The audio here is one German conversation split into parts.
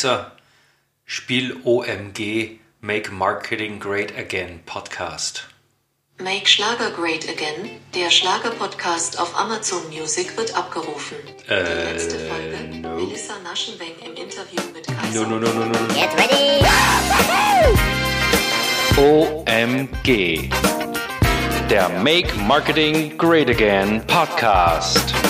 Mixer, spiel OMG, Make Marketing Great Again Podcast. Make Schlager Great Again, der Schlager-Podcast auf Amazon Music wird abgerufen. Die letzte Folge, no. Melissa Naschenweng im Interview mit Kaiser. No, no, no, no, no. Get ready. OMG, der Make Marketing Great Again Podcast.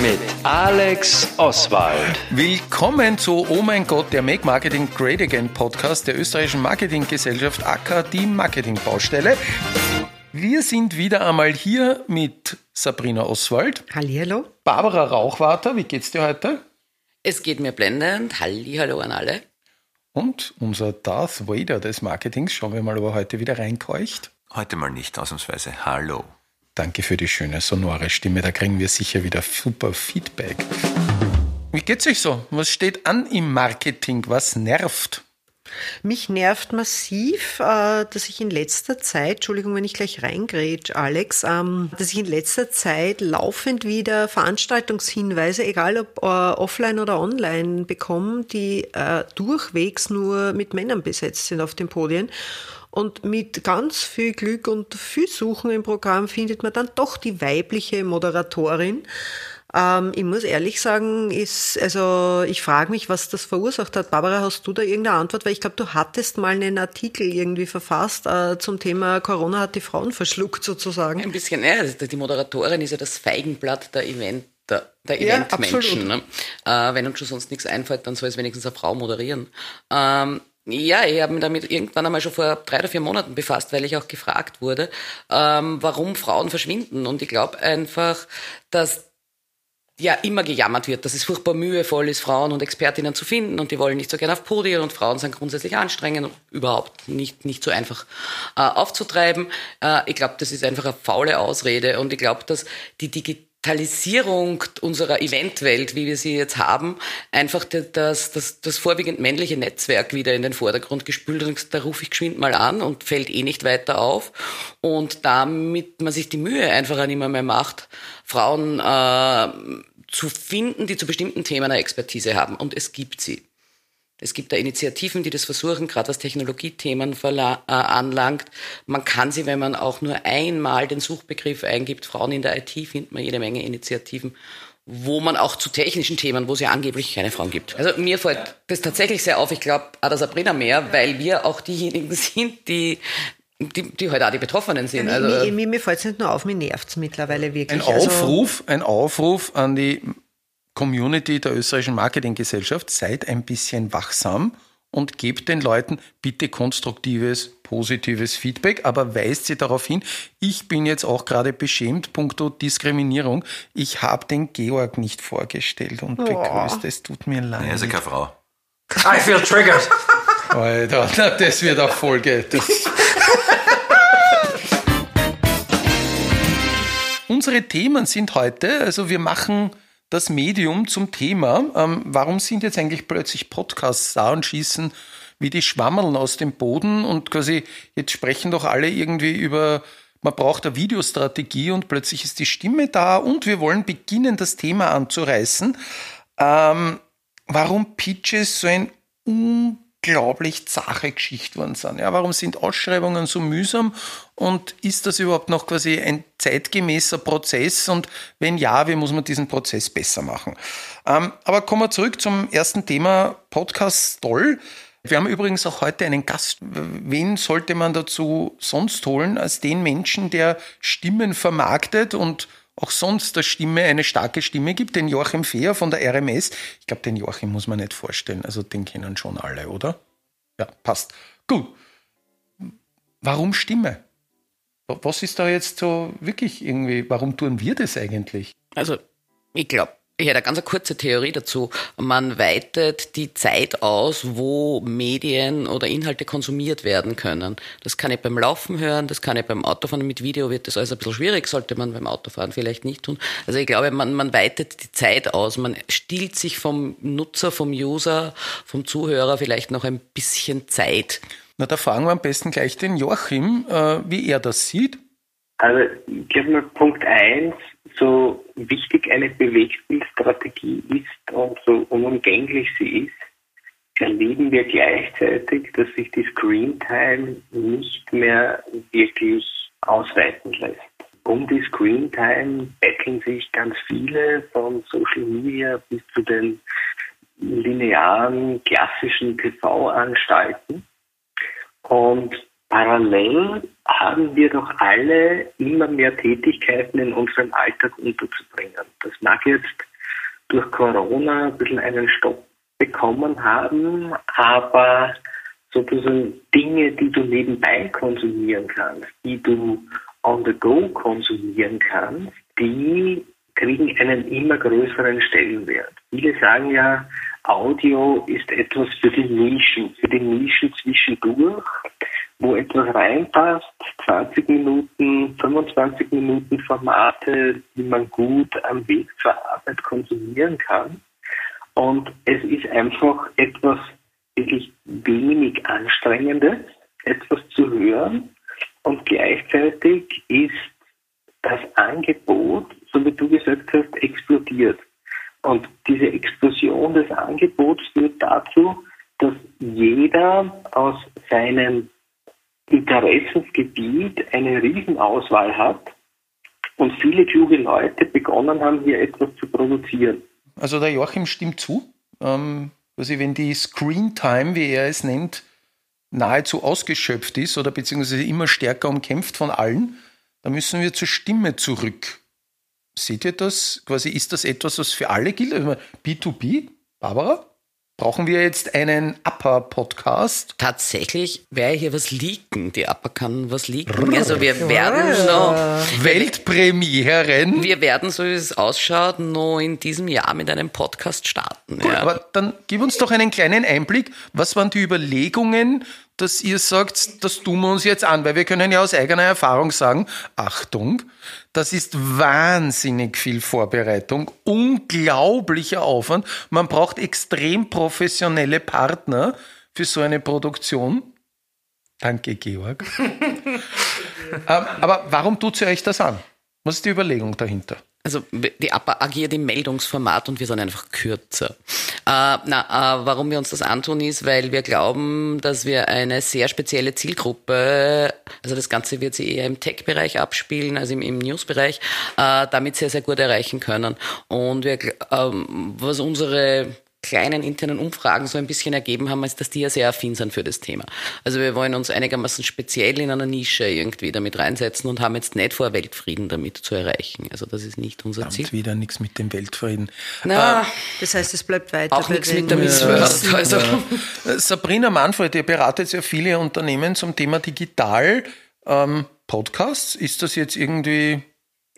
Mit Alex Oswald. Willkommen zu Oh mein Gott, der Make Marketing Great Again Podcast der österreichischen Marketinggesellschaft AK, die Marketingbaustelle. Wir sind wieder einmal hier mit Sabrina Oswald, Hallihallo. Barbara Rauchwater, wie geht's dir heute? Es geht mir blendend. Hallihallo an alle. Und unser Darth Vader des Marketings, schauen wir mal, ob er heute wieder reinkeucht. Heute mal nicht, ausnahmsweise. Hallo. Danke für die schöne, sonore Stimme, da kriegen wir sicher wieder super Feedback. Wie geht's euch so? Was steht an im Marketing? Was nervt? Mich nervt massiv, äh, dass ich in letzter Zeit, Entschuldigung, wenn ich gleich reingrätsch, Alex, ähm, dass ich in letzter Zeit laufend wieder Veranstaltungshinweise, egal ob äh, offline oder online, bekomme, die äh, durchwegs nur mit Männern besetzt sind auf den Podien. Und mit ganz viel Glück und viel Suchen im Programm findet man dann doch die weibliche Moderatorin. Ähm, ich muss ehrlich sagen, ist, also ich frage mich, was das verursacht hat. Barbara, hast du da irgendeine Antwort? Weil ich glaube, du hattest mal einen Artikel irgendwie verfasst äh, zum Thema Corona hat die Frauen verschluckt sozusagen. Ein bisschen, ja, die Moderatorin ist ja das Feigenblatt der Event. Der, der Ja, Eventmenschen. Ne? Äh, wenn uns schon sonst nichts einfällt, dann soll es wenigstens eine Frau moderieren. Ähm, ja, ich habe mich damit irgendwann einmal schon vor drei oder vier Monaten befasst, weil ich auch gefragt wurde, ähm, warum Frauen verschwinden. Und ich glaube einfach, dass ja immer gejammert wird, dass es furchtbar mühevoll ist, Frauen und Expertinnen zu finden und die wollen nicht so gerne auf Podien und Frauen sind grundsätzlich anstrengend und überhaupt nicht, nicht so einfach äh, aufzutreiben. Äh, ich glaube, das ist einfach eine faule Ausrede und ich glaube, dass die Digitalisierung unserer Eventwelt, wie wir sie jetzt haben, einfach das, das, das vorwiegend männliche Netzwerk wieder in den Vordergrund gespült und da rufe ich geschwind mal an und fällt eh nicht weiter auf. Und damit man sich die Mühe einfach nicht mehr macht, Frauen äh, zu finden, die zu bestimmten Themen eine Expertise haben. Und es gibt sie. Es gibt da Initiativen, die das versuchen, gerade was Technologiethemen äh, anlangt. Man kann sie, wenn man auch nur einmal den Suchbegriff eingibt, Frauen in der IT, findet man jede Menge Initiativen, wo man auch zu technischen Themen, wo es ja angeblich keine Frauen gibt. Also mir fällt das tatsächlich sehr auf. Ich glaube, Ada Sabrina mehr, weil wir auch diejenigen sind, die, die, die heute auch die Betroffenen sind. Also, mir mir, mir fällt es nicht nur auf, mir nervt es mittlerweile Ein wirklich. Also, Aufruf, ein Aufruf an die Community der österreichischen Marketinggesellschaft, seid ein bisschen wachsam und gebt den Leuten bitte konstruktives, positives Feedback, aber weist sie darauf hin, ich bin jetzt auch gerade beschämt, puncto Diskriminierung. Ich habe den Georg nicht vorgestellt und begrüßt. Es tut mir leid. Er ist ja keine Frau. I feel triggered. Alter, das wird auch Folge. Das Unsere Themen sind heute, also wir machen das Medium zum Thema. Ähm, warum sind jetzt eigentlich plötzlich Podcasts da und schießen wie die Schwammeln aus dem Boden und quasi jetzt sprechen doch alle irgendwie über, man braucht eine Videostrategie und plötzlich ist die Stimme da und wir wollen beginnen, das Thema anzureißen. Ähm, warum Pitches so ein unglaublich zache Geschichte worden sind. Ja, warum sind Ausschreibungen so mühsam und ist das überhaupt noch quasi ein zeitgemäßer Prozess und wenn ja, wie muss man diesen Prozess besser machen? Ähm, aber kommen wir zurück zum ersten Thema Podcast Toll. Wir haben übrigens auch heute einen Gast. Wen sollte man dazu sonst holen als den Menschen, der Stimmen vermarktet und auch sonst der Stimme eine starke Stimme gibt, den Joachim Fehr von der RMS. Ich glaube, den Joachim muss man nicht vorstellen. Also den kennen schon alle, oder? Ja, passt. Gut. Warum Stimme? Was ist da jetzt so wirklich irgendwie, warum tun wir das eigentlich? Also, ich glaube, ich hätte eine ganz kurze Theorie dazu. Man weitet die Zeit aus, wo Medien oder Inhalte konsumiert werden können. Das kann ich beim Laufen hören, das kann ich beim Autofahren. Mit Video wird das alles ein bisschen schwierig, sollte man beim Autofahren vielleicht nicht tun. Also ich glaube, man, man weitet die Zeit aus. Man stiehlt sich vom Nutzer, vom User, vom Zuhörer vielleicht noch ein bisschen Zeit. Na, da fragen wir am besten gleich den Joachim, äh, wie er das sieht. Also ich glaube mal Punkt eins, so wichtig eine Bewegtbildstrategie ist und so unumgänglich sie ist, erleben wir gleichzeitig, dass sich die Screen Time nicht mehr wirklich ausweiten lässt. Um die Screen Time betteln sich ganz viele von Social Media bis zu den linearen klassischen TV-Anstalten. Und parallel haben wir doch alle immer mehr Tätigkeiten in unserem Alltag unterzubringen. Das mag jetzt durch Corona ein bisschen einen Stopp bekommen haben, aber sozusagen Dinge, die du nebenbei konsumieren kannst, die du on the go konsumieren kannst, die kriegen einen immer größeren Stellenwert. Viele sagen ja, Audio ist etwas für die Nischen, für die Nischen zwischendurch, wo etwas reinpasst, 20 Minuten, 25 Minuten Formate, die man gut am Weg zur Arbeit konsumieren kann. Und es ist einfach etwas wirklich wenig Anstrengendes, etwas zu hören. Und gleichzeitig ist das Angebot, so wie du gesagt hast, explodiert. Und diese Explosion des Angebots führt dazu, dass jeder aus seinem Interessensgebiet eine Riesenauswahl hat und viele kluge Leute begonnen haben, hier etwas zu produzieren. Also der Joachim stimmt zu. Ähm, also wenn die Screen Time, wie er es nennt, nahezu ausgeschöpft ist oder beziehungsweise immer stärker umkämpft von allen, dann müssen wir zur Stimme zurück. Seht ihr das? Quasi ist das etwas, was für alle gilt? B2B? Also Barbara? Brauchen wir jetzt einen Upper-Podcast? Tatsächlich wäre hier was leaken. Die Upper kann was leaken. Also wir werden noch... Weltpremieren? Wir werden, so wie es ausschaut, noch in diesem Jahr mit einem Podcast starten. Cool, ja. Aber dann gib uns doch einen kleinen Einblick. Was waren die Überlegungen, dass ihr sagt, das tun wir uns jetzt an? Weil wir können ja aus eigener Erfahrung sagen, Achtung, das ist wahnsinnig viel Vorbereitung, unglaublicher Aufwand. Man braucht extrem professionelle Partner für so eine Produktion. Danke, Georg. Ähm, aber warum tut sie euch das an? Was ist die Überlegung dahinter? Also die APA agiert im Meldungsformat und wir sind einfach kürzer. Äh, na, äh, warum wir uns das antun ist, weil wir glauben, dass wir eine sehr spezielle Zielgruppe, also das Ganze wird sich eher im Tech-Bereich abspielen, also im, im News-Bereich, äh, damit sehr, sehr gut erreichen können. Und wir, ähm, was unsere kleinen internen Umfragen so ein bisschen ergeben haben, ist, dass die ja sehr affin sind für das Thema. Also wir wollen uns einigermaßen speziell in einer Nische irgendwie damit reinsetzen und haben jetzt nicht vor, Weltfrieden damit zu erreichen. Also das ist nicht unser Ziel. wieder nichts mit dem Weltfrieden. Na, äh, das heißt, es bleibt weiter. Auch nichts mit der Miss World. Also. Äh, Sabrina Manfred, ihr beratet ja viele Unternehmen zum Thema Digital. Ähm, Podcasts, ist das jetzt irgendwie,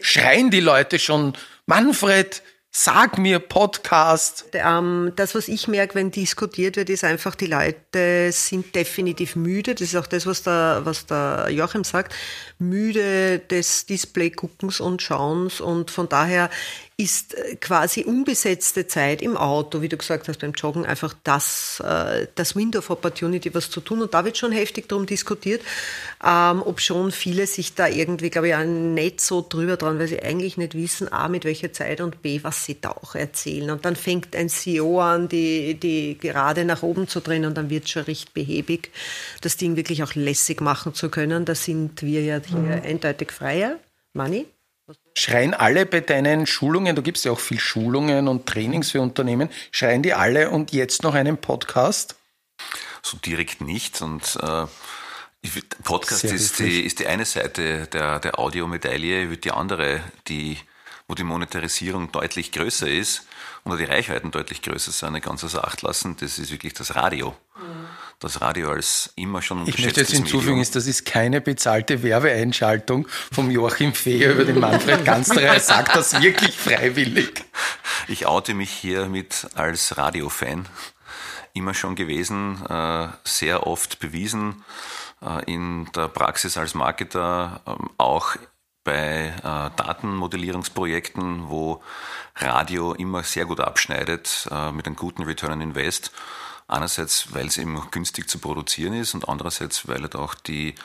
schreien die Leute schon, Manfred, Sag mir Podcast. Ähm, das, was ich merke, wenn diskutiert wird, ist einfach, die Leute sind definitiv müde. Das ist auch das, was der, was der Joachim sagt. Müde des Display-Guckens und Schauens. Und von daher ist äh, quasi unbesetzte Zeit im Auto, wie du gesagt hast, beim Joggen, einfach das, äh, das Window of Opportunity, was zu tun. Und da wird schon heftig darum diskutiert, ähm, ob schon viele sich da irgendwie, glaube ich, auch nicht so drüber dran, weil sie eigentlich nicht wissen, A, mit welcher Zeit und B, was sie da auch erzählen. Und dann fängt ein CEO an, die, die gerade nach oben zu drehen und dann wird es schon recht behäbig, das Ding wirklich auch lässig machen zu können. Da sind wir ja hier mhm. eindeutig freier. Money? Schreien alle bei deinen Schulungen, du gibst ja auch viel Schulungen und Trainings für Unternehmen, schreien die alle und jetzt noch einen Podcast? So direkt nicht und äh, Podcast ist die, ist die eine Seite der, der Audiomedaille, die andere, die, wo die Monetarisierung deutlich größer ist und die Reichweiten deutlich größer sind, eine ganz außer Acht lassen, das ist wirklich das Radio. Mhm das Radio als immer schon Ich möchte jetzt hinzufügen, ist, das ist keine bezahlte Werbeeinschaltung vom Joachim Feher über den Manfred Gansterer. Er sagt das wirklich freiwillig. Ich oute mich hier mit als Radiofan. Immer schon gewesen, äh, sehr oft bewiesen äh, in der Praxis als Marketer, ähm, auch bei äh, Datenmodellierungsprojekten, wo Radio immer sehr gut abschneidet mit einem guten Return on Invest Einerseits, weil es eben günstig zu produzieren ist und andererseits, weil halt auch die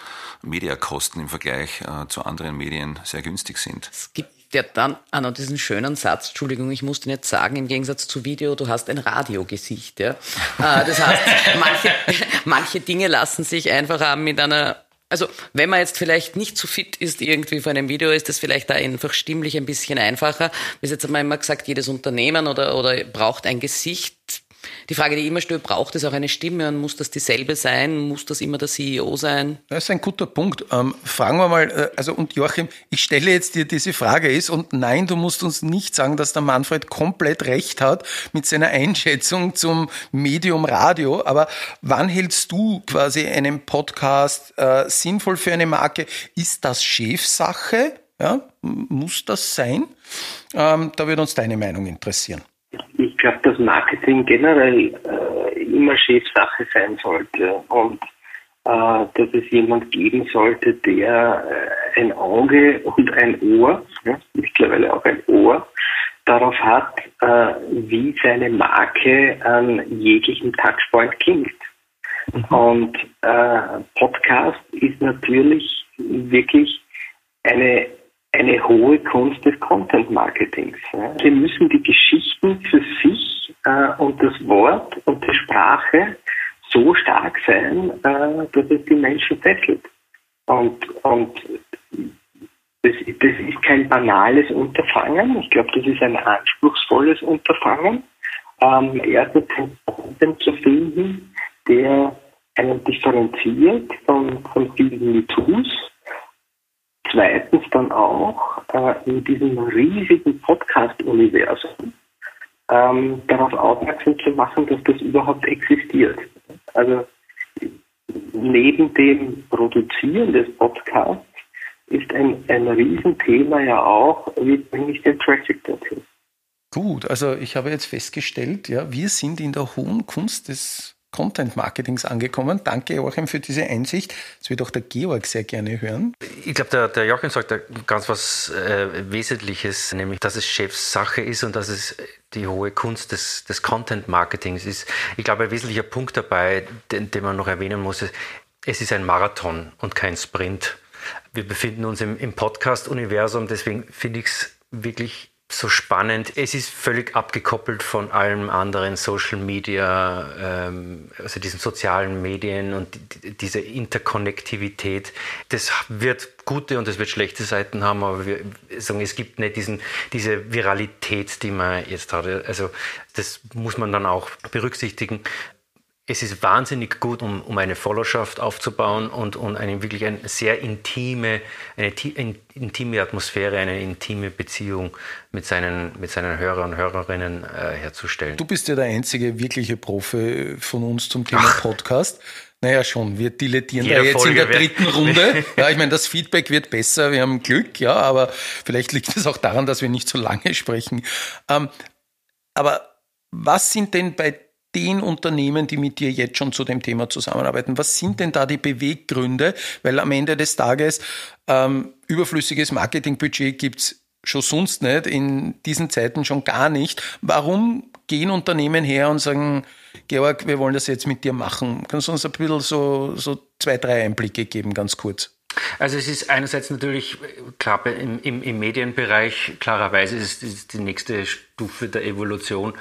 Mediakosten im Vergleich äh, zu anderen Medien sehr günstig sind. Es gibt ja dann auch noch diesen schönen Satz, Entschuldigung, ich muss den jetzt sagen, im Gegensatz zu Video, du hast ein Radiogesicht. Ja? Äh, das heißt, manche, manche Dinge lassen sich einfach mit einer also wenn man jetzt vielleicht nicht so fit ist irgendwie vor einem Video, ist das vielleicht da einfach stimmlich ein bisschen einfacher. Bis jetzt haben wir immer gesagt, jedes Unternehmen oder, oder braucht ein Gesicht. Die Frage, die immer stellt, braucht es auch eine Stimme und muss das dieselbe sein? Muss das immer der CEO sein? Das ist ein guter Punkt. Ähm, fragen wir mal, äh, also und Joachim, ich stelle jetzt dir diese Frage ist und nein, du musst uns nicht sagen, dass der Manfred komplett recht hat mit seiner Einschätzung zum Medium Radio, aber wann hältst du quasi einen Podcast äh, sinnvoll für eine Marke? Ist das Chefsache? Ja, muss das sein? Ähm, da würde uns deine Meinung interessieren ich glaube, dass Marketing generell äh, immer Chefsache sein sollte und äh, dass es jemand geben sollte, der äh, ein Auge und ein Ohr, ja, mittlerweile auch ein Ohr, darauf hat, äh, wie seine Marke an jeglichem Touchpoint klingt. Mhm. Und äh, Podcast ist natürlich wirklich eine eine hohe Kunst des Content Marketings. Sie müssen die Geschichten für sich äh, und das Wort und die Sprache so stark sein, äh, dass es die Menschen fesselt. Und, und das, das ist kein banales Unterfangen. Ich glaube, das ist ein anspruchsvolles Unterfangen. Ähm, erstens den Content zu finden, der einen differenziert von, von vielen MeToos zweitens dann auch äh, in diesem riesigen Podcast-Universum ähm, darauf aufmerksam zu machen, dass das überhaupt existiert. Also neben dem Produzieren des Podcasts ist ein, ein Riesenthema ja auch, wie bringe ich den Traffic dorthin. Gut, also ich habe jetzt festgestellt, ja, wir sind in der hohen Kunst des Content Marketings angekommen. Danke, Joachim, für diese Einsicht. Das wird auch der Georg sehr gerne hören. Ich glaube, der, der Joachim sagt da ganz was äh, Wesentliches, nämlich, dass es Chefsache ist und dass es die hohe Kunst des, des Content Marketings ist. Ich glaube, ein wesentlicher Punkt dabei, den, den man noch erwähnen muss, ist, es ist ein Marathon und kein Sprint. Wir befinden uns im, im Podcast-Universum, deswegen finde ich es wirklich so spannend. Es ist völlig abgekoppelt von allem anderen Social Media, ähm, also diesen sozialen Medien und die, diese Interkonnektivität. Das wird gute und es wird schlechte Seiten haben, aber wir sagen, es gibt nicht diesen, diese Viralität, die man jetzt hat. Also das muss man dann auch berücksichtigen es ist wahnsinnig gut, um, um eine Followerschaft aufzubauen und, und eine wirklich eine sehr intime, eine, eine intime Atmosphäre, eine intime Beziehung mit seinen, mit seinen Hörern und Hörerinnen äh, herzustellen. Du bist ja der einzige wirkliche Profi von uns zum Thema Ach. Podcast. Naja, schon. Wir dilettieren da jetzt Folge in der dritten Runde. Ja, ich meine, das Feedback wird besser. Wir haben Glück, ja, aber vielleicht liegt es auch daran, dass wir nicht so lange sprechen. Ähm, aber was sind denn bei den Unternehmen, die mit dir jetzt schon zu dem Thema zusammenarbeiten? Was sind denn da die Beweggründe? Weil am Ende des Tages ähm, überflüssiges Marketingbudget gibt's schon sonst nicht, in diesen Zeiten schon gar nicht. Warum gehen Unternehmen her und sagen, Georg, wir wollen das jetzt mit dir machen? Kannst du uns ein bisschen so, so zwei, drei Einblicke geben, ganz kurz? Also es ist einerseits natürlich klar im, im, im Medienbereich klarerweise ist es die nächste Stufe der Evolution,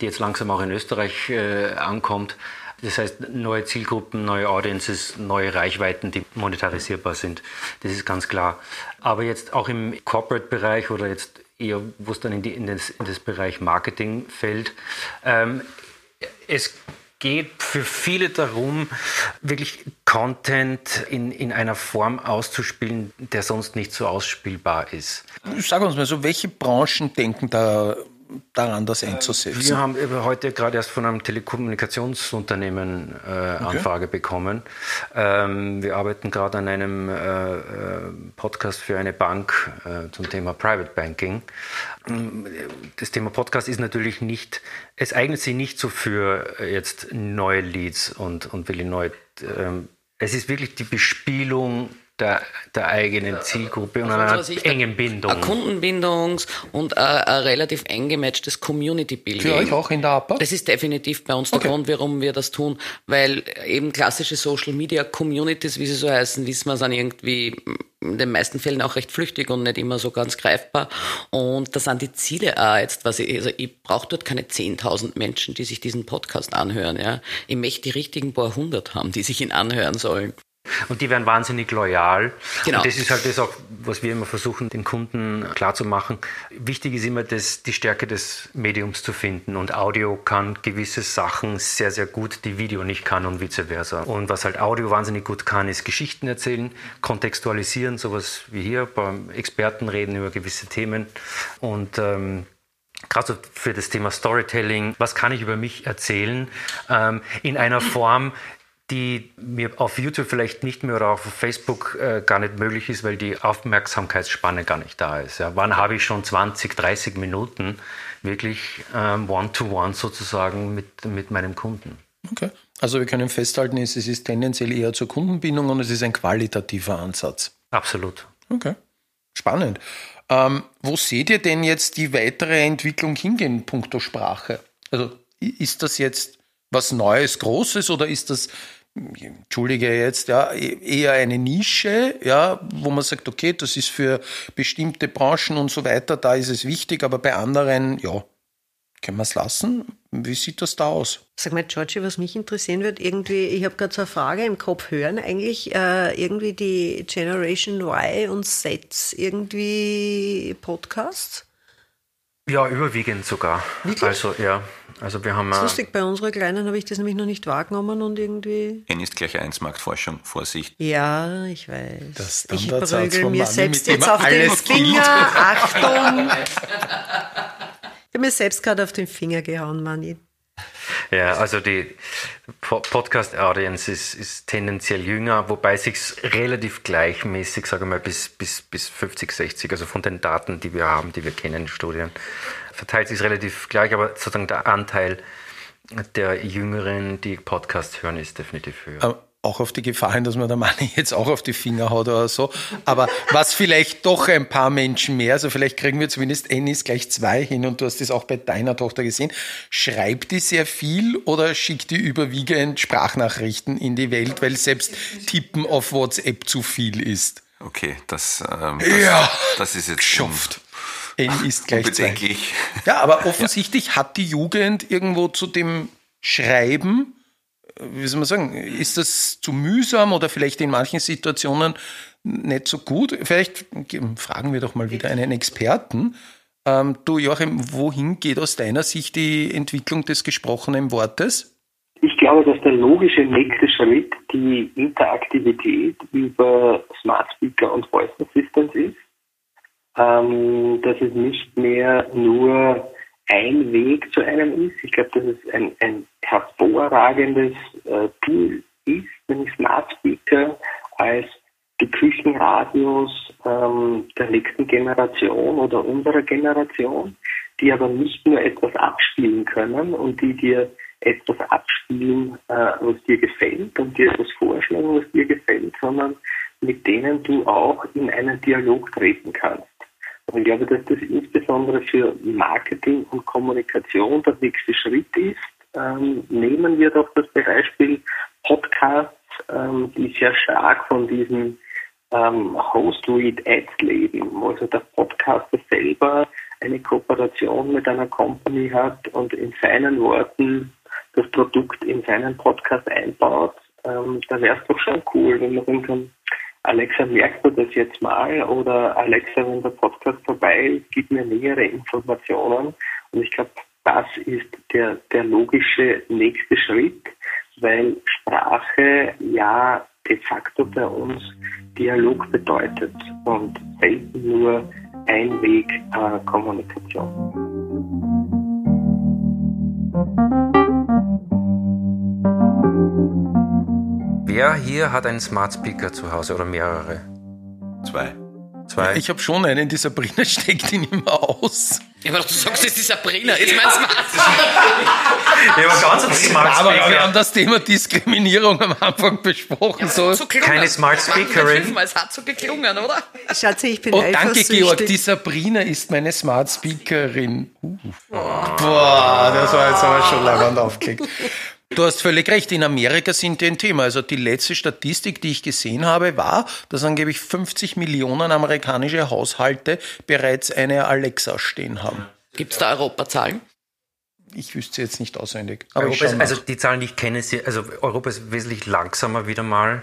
die jetzt langsam auch in Österreich äh, ankommt. Das heißt, neue Zielgruppen, neue Audiences, neue Reichweiten, die monetarisierbar sind. Das ist ganz klar. Aber jetzt auch im Corporate-Bereich oder jetzt eher, wo es dann in, die, in, das, in das Bereich Marketing fällt, ähm, es geht für viele darum, wirklich Content in, in einer Form auszuspielen, der sonst nicht so ausspielbar ist. Sag uns mal so, welche Branchen denken da daran, das einzusetzen? Wir haben heute gerade erst von einem Telekommunikationsunternehmen äh, Anfrage okay. bekommen. Ähm, wir arbeiten gerade an einem äh, äh, Podcast für eine Bank äh, zum Thema Private Banking. Das Thema Podcast ist natürlich nicht, es eignet sich nicht so für jetzt neue Leads und, und wirklich neue. Ähm, es ist wirklich die Bespielung der, der eigenen Zielgruppe und also einer engen Bindung. Eine Kundenbindungs- und ein, ein relativ eng gematchtes Community-Building. Für euch auch in der APA? Das ist definitiv bei uns der okay. Grund, warum wir das tun, weil eben klassische Social-Media-Communities, wie sie so heißen, wissen wir, sind irgendwie in den meisten Fällen auch recht flüchtig und nicht immer so ganz greifbar. Und das sind die Ziele auch jetzt, was ich, also ich brauche dort keine 10.000 Menschen, die sich diesen Podcast anhören, ja. Ich möchte die richtigen paar hundert haben, die sich ihn anhören sollen. Und die werden wahnsinnig loyal. Genau. Und das ist halt das auch, was wir immer versuchen, den Kunden klarzumachen. Wichtig ist immer, das, die Stärke des Mediums zu finden. Und Audio kann gewisse Sachen sehr, sehr gut, die Video nicht kann und vice versa. Und was halt Audio wahnsinnig gut kann, ist Geschichten erzählen, kontextualisieren, sowas wie hier, beim Experten reden über gewisse Themen. Und ähm, gerade für das Thema Storytelling, was kann ich über mich erzählen, ähm, in einer Form, die mir auf YouTube vielleicht nicht mehr oder auf Facebook äh, gar nicht möglich ist, weil die Aufmerksamkeitsspanne gar nicht da ist. Ja. Wann habe ich schon 20, 30 Minuten wirklich ähm, One-to-One -one sozusagen mit, mit meinem Kunden? Okay. Also wir können festhalten, es ist tendenziell eher zur Kundenbindung und es ist ein qualitativer Ansatz. Absolut. Okay. Spannend. Ähm, wo seht ihr denn jetzt die weitere Entwicklung hingehen, punkto Sprache? Also ist das jetzt was Neues, Großes oder ist das entschuldige jetzt, ja, eher eine Nische, ja, wo man sagt, okay, das ist für bestimmte Branchen und so weiter, da ist es wichtig, aber bei anderen, ja, können wir es lassen? Wie sieht das da aus? Sag mal, Georgie, was mich interessieren wird, irgendwie, ich habe gerade so eine Frage im Kopf, hören eigentlich äh, irgendwie die Generation Y und Z irgendwie Podcasts? Ja, überwiegend sogar. Wirklich? Also ja, also wir haben. Das ist lustig, bei unserer Kleinen habe ich das nämlich noch nicht wahrgenommen und irgendwie. N ist gleich eins, Marktforschung, Vorsicht. Ja, ich weiß. Das ich prügel mir selbst jetzt auf den Finger. Achtung! ich habe mir selbst gerade auf den Finger gehauen, Manni. Ja, also die Podcast-Audience ist, ist, tendenziell jünger, wobei sich relativ gleichmäßig, sage ich mal, bis, bis, bis 50, 60, also von den Daten, die wir haben, die wir kennen Studien, verteilt sich relativ gleich, aber sozusagen der Anteil der Jüngeren, die Podcast hören, ist definitiv höher auch auf die Gefahr hin, dass man der Mann jetzt auch auf die Finger haut oder so. Aber was vielleicht doch ein paar Menschen mehr, also vielleicht kriegen wir zumindest Ennis gleich zwei hin und du hast das auch bei deiner Tochter gesehen. Schreibt die sehr viel oder schickt die überwiegend Sprachnachrichten in die Welt, weil selbst Tippen auf WhatsApp zu viel ist? Okay, das, ähm, das, ja, das ist jetzt geschafft. N ist gleich zwei. Ja, aber offensichtlich ja. hat die Jugend irgendwo zu dem Schreiben wie soll man sagen, ist das zu mühsam oder vielleicht in manchen Situationen nicht so gut? Vielleicht fragen wir doch mal wieder einen Experten. Ähm, du Joachim, wohin geht aus deiner Sicht die Entwicklung des gesprochenen Wortes? Ich glaube, dass der logische nächste Schritt die Interaktivität über Smart Speaker und Voice Assistants ist. Ähm, dass es nicht mehr nur ein Weg zu einem ist. Ich glaube, dass es ein, ein hervorragendes äh, Tool ist, nämlich Smart Speaker als die Küchenradios ähm, der nächsten Generation oder unserer Generation, die aber nicht nur etwas abspielen können und die dir etwas abspielen, äh, was dir gefällt und dir etwas vorschlagen, was dir gefällt, sondern mit denen du auch in einen Dialog treten kannst. Und ich glaube, dass das insbesondere für Marketing und Kommunikation der nächste Schritt ist. Ähm, nehmen wir doch das Beispiel Podcasts, ähm, die sehr stark von diesen ähm, Host-Read-Ads leben, also der Podcaster selber eine Kooperation mit einer Company hat und in seinen Worten das Produkt in seinen Podcast einbaut, ähm, da wäre es doch schon cool, wenn man kann, Alexa, merkst du das jetzt mal? Oder Alexa, wenn der Podcast vorbei ist, gib mir nähere Informationen. Und ich glaube, das ist der, der logische nächste Schritt, weil Sprache ja de facto bei uns Dialog bedeutet und selten nur Einweg äh, Wer hier hat einen Smart Speaker zu Hause oder mehrere? Zwei. Zwei. Ich habe schon einen, die Sabrina steckt ihn immer aus. Ja, aber du sagst, das ist Sabrina, ist mein Smart Ja, aber ganz ein Smart Aber Speaker. wir haben das Thema Diskriminierung am Anfang besprochen. so. so gelungen. Keine Smart Speakerin. Es hat so geklungen, oder? Schatzi, ich bin Oh, danke. Georg. Die Sabrina ist meine Smart Speakerin. Uh. Boah, das war jetzt aber schon leibend aufgelegt. Du hast völlig recht, in Amerika sind die ein Thema. Also die letzte Statistik, die ich gesehen habe, war, dass angeblich 50 Millionen amerikanische Haushalte bereits eine Alexa stehen haben. Gibt es da Europazahlen? Ich wüsste sie jetzt nicht auswendig. Aber ich Europa ist, also die Zahlen, die ich kenne, sie- also Europa ist wesentlich langsamer wieder mal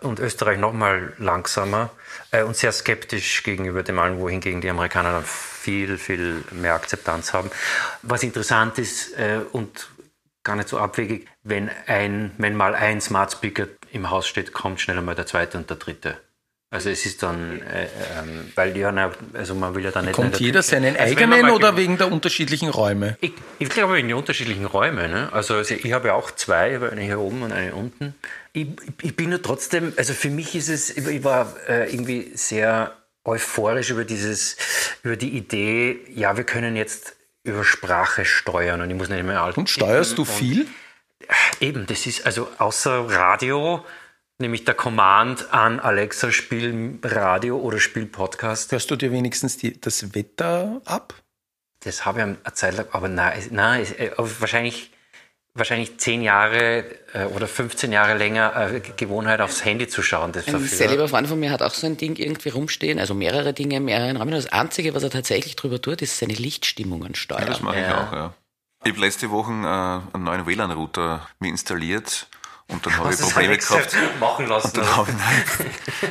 und Österreich noch mal langsamer äh, und sehr skeptisch gegenüber dem allen, wohingegen die Amerikaner dann viel, viel mehr Akzeptanz haben. Was interessant ist äh, und gar nicht so abwegig, wenn, ein, wenn mal ein Smart Speaker im Haus steht, kommt schneller mal der zweite und der dritte. Also es ist dann, äh, ähm, weil die ja, also man will ja dann nicht... Kommt der jeder seinen Also eigenen oder wegen der unterschiedlichen Räume? ich, ich glaube in die unterschiedlichen Räume. Ne? Also, also ich habe ja auch zwei, eine hier oben und eine unten. Ich, ich bin nur trotzdem, also für mich ist es, ich ich war äh, irgendwie sehr euphorisch über dieses, über die Idee, ja, wir können jetzt über Sprache steuern und ich muss nicht mehr alt. Und steuerst du viel? Eben, das ist also außer Radio, nämlich der Command an Alexa, spiel Radio oder spiel Podcast. Hörst du dir wenigstens die, das Wetter ab? Das habe ich eine Zeit lang, aber nein, nein äh, wahrscheinlich, wahrscheinlich 10 Jahre äh, oder 15 Jahre länger äh, Gewohnheit aufs Handy zu schauen. Das Ein sehr lieber Freund von mir hat auch so ein Ding irgendwie rumstehen, also mehrere Dinge in mehreren Räumen. Das Einzige, was er tatsächlich drüber tut, ist seine Lichtstimmungen steuern. Ja, das mache ich Ja. auch, ja. Ich habe letzte Woche äh, einen neuen WLAN-Router mir installiert und dann habe ich Probleme gehabt. machen lassen. Und dann habe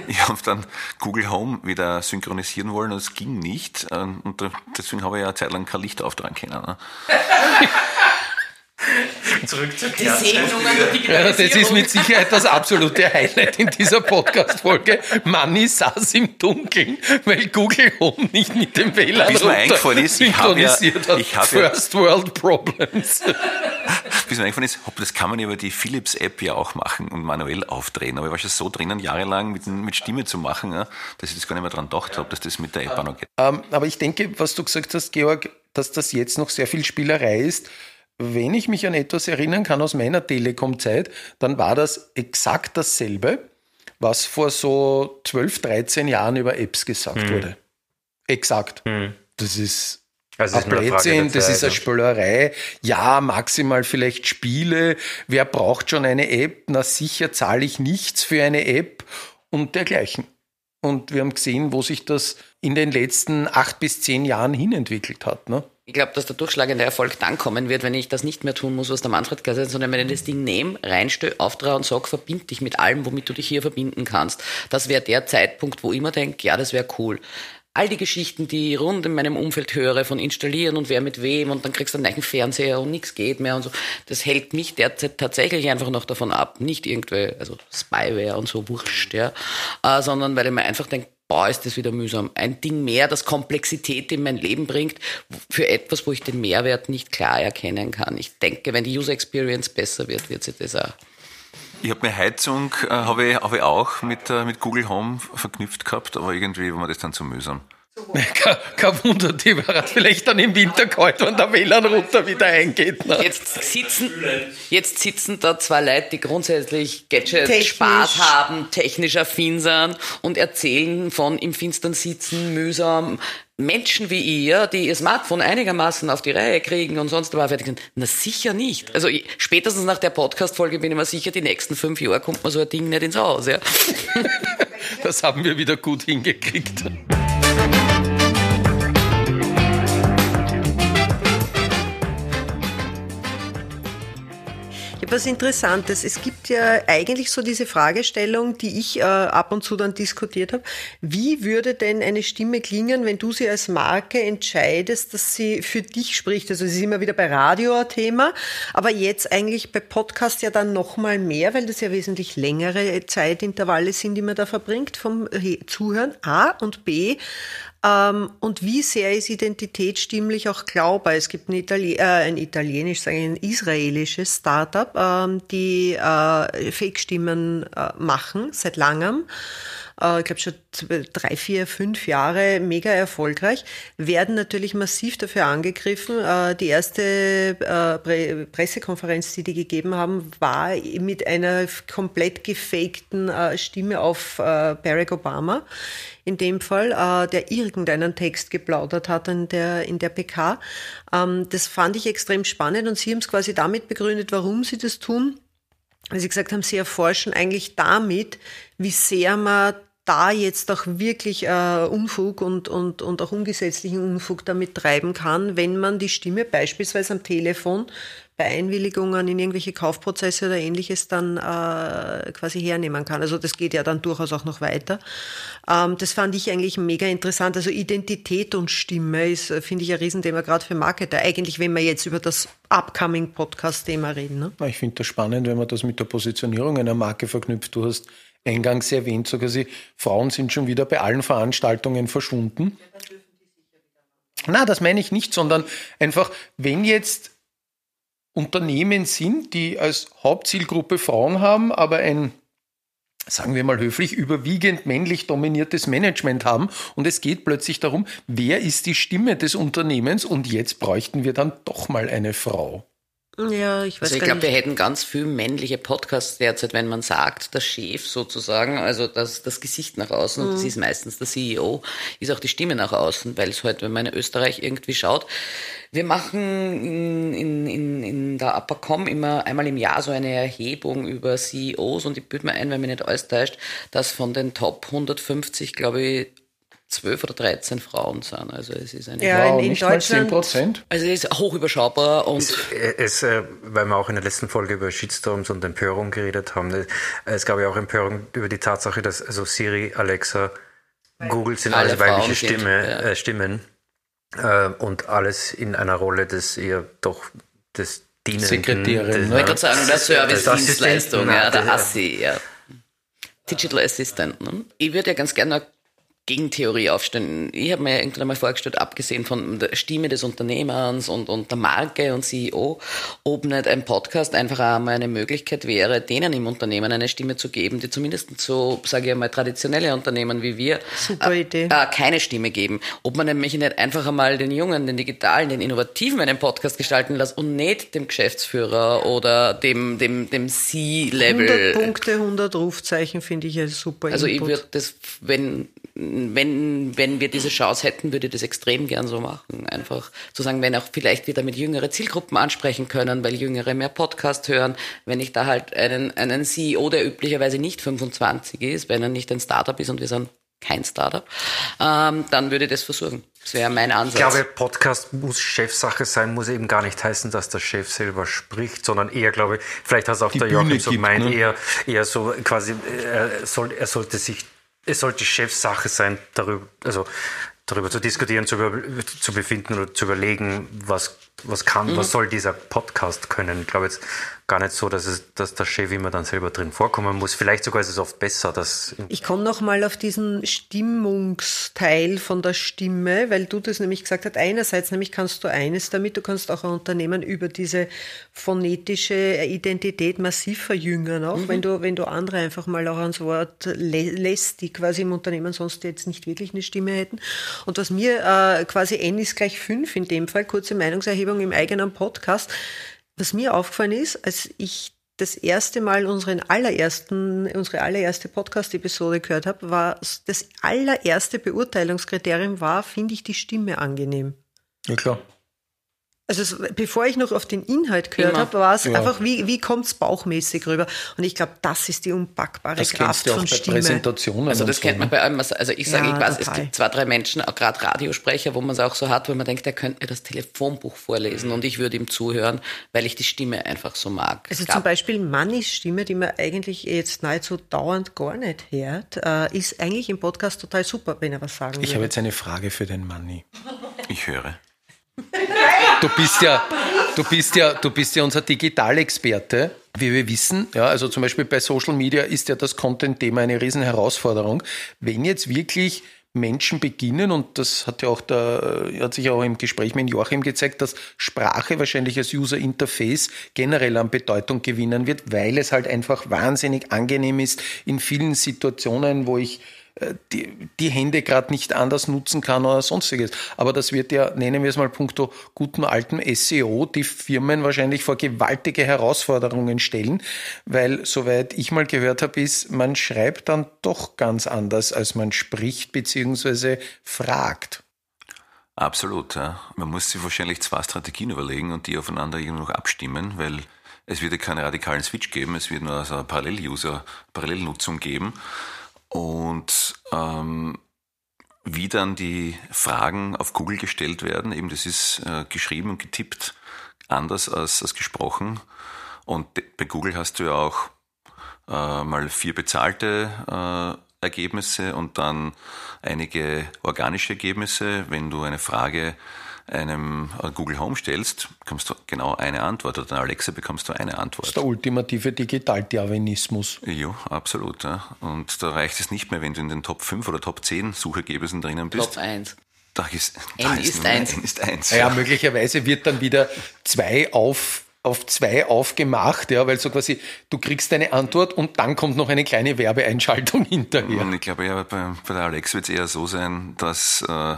ich, ich habe dann Google Home wieder synchronisieren wollen und es ging nicht. Ähm, Und deswegen habe ich ja eine Zeit lang kein Licht auftragen können. Ne? Zurück zur Die Kerze. Segnungen der Ja, das ist mit Sicherheit das absolute Highlight in dieser Podcast-Folge. Manni saß im Dunkeln, weil Google Home nicht mit dem WLAN Bis mir eingefallen ist, ich hab ja- ich hab ja- First World Problems. Bis mir eingefallen ist, hopp, das kann man über die Philips-App ja auch machen und manuell aufdrehen. Aber ich war schon so drinnen, jahrelang mit, mit Stimme zu machen, ja, dass ich das gar nicht mehr dran gedacht habe, dass das mit der App auch noch geht. Ähm, aber ich denke, was du gesagt hast, Georg, dass das jetzt noch sehr viel Spielerei ist. Wenn ich mich an etwas erinnern kann aus meiner Telekom-Zeit, dann war das exakt dasselbe, was vor so 12, 13 Jahren über Apps gesagt wurde. Exakt. Das ist Also ein Blödsinn, das ist eine Spielerei. Ja, maximal vielleicht Spiele. Wer braucht schon eine App? Na sicher zahle ich nichts für eine App und dergleichen. Und wir haben gesehen, wo sich das in den letzten acht bis zehn Jahren hinentwickelt hat. Ne? Ich glaube, dass der durchschlagende Erfolg dann kommen wird, wenn ich das nicht mehr tun muss, was der Manfred gesagt hat, sondern wenn ich das Ding nehme, reinstelle, auftraue und sage, verbind dich mit allem, womit du dich hier verbinden kannst. Das wäre der Zeitpunkt, wo ich immer denke, ja, das wäre cool. All die Geschichten, die ich rund in meinem Umfeld höre, von installieren und wer mit wem und dann kriegst du einen neuen Fernseher und nichts geht mehr und so, das hält mich derzeit tatsächlich einfach noch davon ab. Nicht irgendwie, also Spyware und so, wurscht, ja, äh, sondern weil ich mir einfach denke, boah, ist das wieder mühsam. Ein Ding mehr, das Komplexität in mein Leben bringt, für etwas, wo ich den Mehrwert nicht klar erkennen kann. Ich denke, wenn die User Experience besser wird, wird sich das auch. Ich habe mir Heizung, äh, habe ich, hab ich auch mit, äh, mit Google Home verknüpft gehabt, aber irgendwie war mir das dann zu mühsam. Kein, kein Wunder, die war vielleicht dann im Winter kalt, wenn der WLAN-Router wieder eingeht. Ne? Jetzt sitzen, jetzt sitzen da zwei Leute, die grundsätzlich Gadget Technisch. Spaß haben, technisch affin sind und erzählen von im Finstern sitzen, mühsam. Menschen wie ihr, die ihr Smartphone einigermaßen auf die Reihe kriegen und sonst aber fertig sind. Na sicher nicht. Also ich, spätestens nach der Podcast-Folge bin ich mir sicher, die nächsten fünf Jahre kommt man so ein Ding nicht ins Haus. Ja. Das haben wir wieder gut hingekriegt. Was Interessantes. Es gibt ja eigentlich so diese Fragestellung, die ich äh, ab und zu dann diskutiert habe. Wie würde denn eine Stimme klingen, wenn du sie als Marke entscheidest, dass sie für dich spricht? Also es ist immer wieder bei Radio ein Thema, aber jetzt eigentlich bei Podcast ja dann noch mal mehr, weil das ja wesentlich längere Zeitintervalle sind, die man da verbringt vom He- Zuhören. A und B. Ähm, und wie sehr ist Identität stimmlich auch glaubbar? Es gibt ein, Itali äh, ein italienisch, ein israelisches Startup, ähm, die äh, Fake-Stimmen äh, machen seit langem. Äh, ich glaube schon drei, vier, fünf Jahre mega erfolgreich, werden natürlich massiv dafür angegriffen. Äh, die erste äh, Pressekonferenz, die die gegeben haben, war mit einer komplett gefakten äh, Stimme auf äh, Barack Obama in dem Fall, äh, der irgendeinen Text geplaudert hat in der, in der PK. Ähm, das fand ich extrem spannend und Sie haben es quasi damit begründet, warum Sie das tun. Weil Sie gesagt haben, Sie erforschen eigentlich damit, wie sehr man da jetzt auch wirklich äh, Unfug und, und, und auch ungesetzlichen Unfug damit treiben kann, wenn man die Stimme beispielsweise am Telefon bei Einwilligungen in irgendwelche Kaufprozesse oder ähnliches dann äh, quasi hernehmen kann. Also das geht ja dann durchaus auch noch weiter. Ähm, das fand ich eigentlich mega interessant. Also Identität und Stimme ist, äh, finde ich, ein Riesenthema, gerade für Marketer. Eigentlich, wenn wir jetzt über das upcoming Podcast-Thema reden. Ne? Ich finde das spannend, wenn man das mit der Positionierung einer Marke verknüpft. Du hast eingangs erwähnt, sogar sie, Frauen sind schon wieder bei allen Veranstaltungen verschwunden. Na, das meine ich nicht, sondern einfach, wenn jetzt Unternehmen sind, die als Hauptzielgruppe Frauen haben, aber ein sagen wir mal höflich, überwiegend männlich dominiertes Management haben. Und es geht plötzlich darum, wer ist die Stimme des Unternehmens? Und jetzt bräuchten wir dann doch mal eine Frau. Ja, ich weiß also ich glaube, wir hätten ganz viel männliche Podcasts derzeit, wenn man sagt, der Chef sozusagen, also das, das Gesicht nach außen, mhm. und das ist meistens der CEO, ist auch die Stimme nach außen, weil es halt, wenn man in Österreich irgendwie schaut, wir machen in, in, in der Uppercom immer einmal im Jahr so eine Erhebung über CEOs und ich büte mir ein, wenn mich nicht alles täuscht, dass von den Top 150, glaube ich, 12 oder 13 Frauen sind. Also es ist eine ja, wow, in, in nicht Deutschland, mal 10 Also es ist hoch überschaubar und es, es, äh, weil wir auch in der letzten Folge über Shitstorms und Empörung geredet haben. Äh, es gab ja auch Empörung über die Tatsache, dass also Siri, Alexa, Google sind alle weibliche Stimme, ja. äh, Stimmen äh, und alles in einer Rolle des eher doch des Dienenden. Sekretärin. Ne? Ich würde sagen, der Service-Dienstleistung, ja, der ASSI, ja. Digital Assistant. Ne? Ich würde ja ganz gerne Gegentheorie aufstellen. Ich habe mir irgendwann einmal vorgestellt, abgesehen von der Stimme des Unternehmens und, und der Marke und CEO, ob nicht ein Podcast einfach einmal eine Möglichkeit wäre, denen im Unternehmen eine Stimme zu geben, die zumindest so, sage ich einmal, traditionelle Unternehmen wie wir Super äh, Idee. Äh, keine Stimme geben. Ob man nämlich nicht einfach einmal den Jungen, den Digitalen, den Innovativen einen Podcast gestalten lässt und nicht dem Geschäftsführer oder dem, dem, dem C-Level. 100 Punkte, 100 Rufzeichen finde ich eine super Also Input. ich würde das, wenn wenn, wenn wir diese Chance hätten, würde ich das extrem gern so machen. Einfach zu sagen, wenn auch vielleicht wir damit jüngere Zielgruppen ansprechen können, weil Jüngere mehr Podcast hören, wenn ich da halt einen, einen CEO, der üblicherweise nicht 25 ist, wenn er nicht ein Startup ist und wir sind kein Startup, ähm, dann würde ich das versuchen. Das wäre mein Ansatz. Ich glaube, Podcast muss Chefsache sein, muss eben gar nicht heißen, dass der Chef selber spricht, sondern eher, glaube ich, vielleicht hat es auch Die der Joachim so gemeint, ne? eher, eher so quasi, er, soll, er sollte sich es sollte Chefsache sein, darüber, also darüber zu diskutieren, zu, über, zu befinden oder zu überlegen, was, was kann, mhm. was soll dieser Podcast können. Ich glaube jetzt gar nicht so, dass, es, dass der Chef immer dann selber drin vorkommen muss. Vielleicht sogar ist es oft besser, dass. Ich komme noch mal auf diesen Stimmungsteil von der Stimme, weil du das nämlich gesagt hast. Einerseits nämlich kannst du eines damit, du kannst auch ein Unternehmen über diese phonetische Identität massiv verjüngern, auch mhm. wenn du, wenn du andere einfach mal auch ans Wort lässt, die quasi im Unternehmen sonst jetzt nicht wirklich eine Stimme hätten. Und was mir äh, quasi N ist gleich fünf in dem Fall, kurze Meinungserhebung im eigenen Podcast, was mir aufgefallen ist, als ich das erste Mal unseren allerersten, unsere allererste Podcast-Episode gehört habe, war das allererste Beurteilungskriterium war, finde ich die Stimme angenehm. Ja, klar. Also bevor ich noch auf den Inhalt gehört habe, war es ja. einfach, wie, wie kommt es bauchmäßig rüber? Und ich glaube, das ist die unpackbare das Kraft du auch von bei Stimme. Präsentationen also das kennt man bei allem. Also ich sage, ja, ich weiß, es gibt zwei, drei Menschen, gerade Radiosprecher, wo man es auch so hat, wo man denkt, der könnte mir das Telefonbuch vorlesen und ich würde ihm zuhören, weil ich die Stimme einfach so mag. Also zum Beispiel Mannys Stimme, die man eigentlich jetzt nahezu dauernd gar nicht hört, äh, ist eigentlich im Podcast total super, wenn er was sagen will. Ich habe jetzt eine Frage für den Manni. Ich höre. Du bist ja, du bist ja, du bist ja unser Digitalexperte. Wie wir wissen, ja, also zum Beispiel bei Social Media ist ja das Content-Thema eine Riesenherausforderung. Wenn jetzt wirklich Menschen beginnen, und das hat ja auch da, hat sich auch im Gespräch mit Joachim gezeigt, dass Sprache wahrscheinlich als User Interface generell an Bedeutung gewinnen wird, weil es halt einfach wahnsinnig angenehm ist in vielen Situationen, wo ich die, die Hände gerade nicht anders nutzen kann oder sonstiges. Aber das wird ja, nennen wir es mal punkto gutem alten SEO, die Firmen wahrscheinlich vor gewaltige Herausforderungen stellen, weil soweit ich mal gehört habe, ist, man schreibt dann doch ganz anders, als man spricht bzw. fragt. Absolut. Ja. Man muss sich wahrscheinlich zwei Strategien überlegen und die aufeinander irgendwie noch abstimmen, weil es wird ja keinen radikalen Switch geben, es wird nur also eine Parallel-User, Parallelnutzung geben. Und ähm, wie dann die Fragen auf Google gestellt werden, eben das ist äh, geschrieben und getippt anders als, als gesprochen. Und bei Google hast du ja auch äh, mal vier bezahlte äh, Ergebnisse und dann einige organische Ergebnisse. Wenn du eine Frage einem äh, Google Home stellst, bekommst du genau eine Antwort oder Alexa bekommst du eine Antwort. Das ist der ultimative Digitaldarwinismus. Ja, absolut. Ja. Und da reicht es nicht mehr, wenn du in den Top 5 oder Top 10 Suchergebnissen drinnen bist. Top 1. Da ist, da N ist, ist 1. N ist 1. Ja, ja, möglicherweise wird dann wieder 2 auf auf zwei aufgemacht, ja, weil so quasi du kriegst eine Antwort und dann kommt noch eine kleine Werbeeinschaltung hinterher. Und ich glaube ja, bei, bei der Alex wird es eher so sein, dass, äh,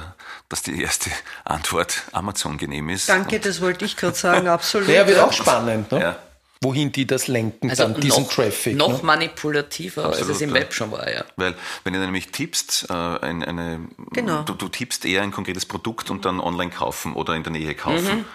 dass die erste Antwort Amazon genehm ist. Danke, das wollte ich gerade sagen, absolut. Ja, wird auch spannend, ne? Ja. Wohin die das lenken, also dann diesen noch, Traffic. Noch ne? manipulativer, Absolut, als es im ja. Web schon war, ja. Weil, wenn du nämlich tippst, äh, eine, eine, genau. du, du tippst eher ein konkretes Produkt und dann online kaufen oder in der Nähe kaufen. Mhm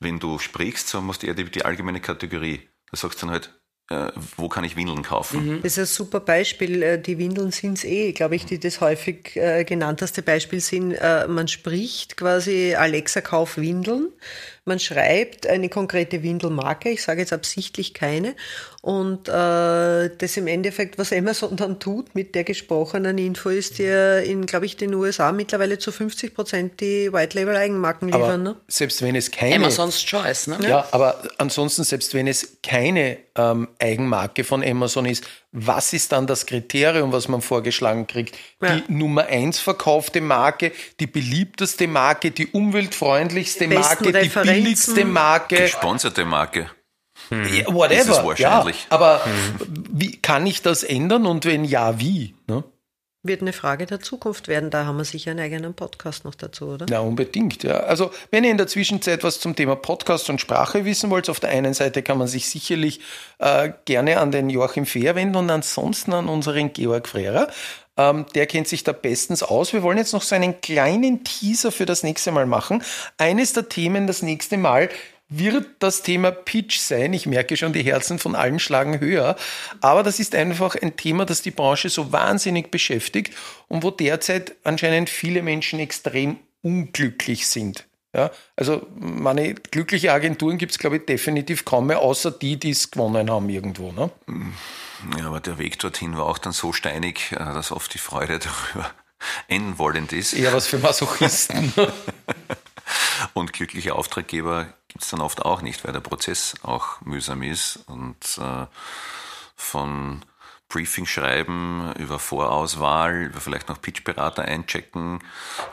wenn du sprichst, so musst du eher die, die allgemeine Kategorie. Da sagst du dann halt, äh, wo kann ich Windeln kaufen? Mhm. Das ist ein super Beispiel. Äh, die Windeln sind es eh, glaube ich, die das häufig äh, genannteste Beispiel sind. Äh, man spricht quasi Alexa, kauf Windeln man schreibt eine konkrete Windelmarke, ich sage jetzt absichtlich keine, und äh, das im Endeffekt, was Amazon dann tut mit der gesprochenen Info, ist ja in, glaube ich, den USA mittlerweile zu 50 Prozent die White Label Eigenmarken liefern. Aber ne? Selbst wenn es keine. Amazon's Choice, ne? Ja, aber ansonsten, selbst wenn es keine ähm, Eigenmarke von Amazon ist, was ist dann das Kriterium, was man vorgeschlagen kriegt? Ja. Die Nummer eins verkaufte Marke, die beliebteste Marke, die umweltfreundlichste Marke, die billigste Marke. Gesponserte Marke. Hm. Ja, whatever. Ja, aber hm. wie kann ich das ändern und wenn ja, wie? Ne? Wird eine Frage der Zukunft werden. Da haben wir sicher einen eigenen Podcast noch dazu, oder? Ja, unbedingt. Ja. Also, wenn ihr in der Zwischenzeit was zum Thema Podcast und Sprache wissen wollt, auf der einen Seite kann man sich sicherlich äh, gerne an den Joachim Fehr wenden und ansonsten an unseren Georg Frera. Ähm, der kennt sich da bestens aus. Wir wollen jetzt noch so einen kleinen Teaser für das nächste Mal machen. Eines der Themen das nächste Mal wird das Thema Pitch sein. Ich merke schon, die Herzen von allen schlagen höher. Aber das ist einfach ein Thema, das die Branche so wahnsinnig beschäftigt und wo derzeit anscheinend viele Menschen extrem unglücklich sind. Ja, also meine glückliche Agenturen gibt es, glaube ich, definitiv kaum mehr, außer die, die es gewonnen haben irgendwo. Ne? Ja, aber der Weg dorthin war auch dann so steinig, äh, dass oft die Freude darüber enden wollend ist. Ja, was für Masochisten. und glückliche Auftraggeber gibt es dann oft auch nicht, weil der Prozess auch mühsam ist und äh, von Briefing schreiben, über Vorauswahl, über vielleicht noch Pitchberater einchecken,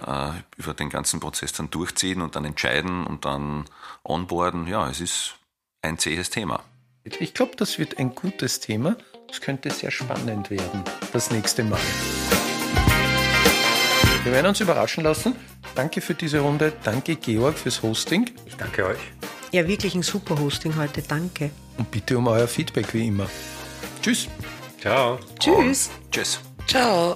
äh, über den ganzen Prozess dann durchziehen und dann entscheiden und dann onboarden. Ja, es ist ein zähes Thema. Ich glaube, das wird ein gutes Thema. Es könnte sehr spannend werden das nächste Mal. Wir werden uns überraschen lassen. Danke für diese Runde. Danke, Georg, fürs Hosting. Ich danke euch. Ja, wirklich ein super Hosting heute. Danke. Und bitte um euer Feedback wie immer. Tschüss. Ciao. Tschüss. Tschüss. Ciao.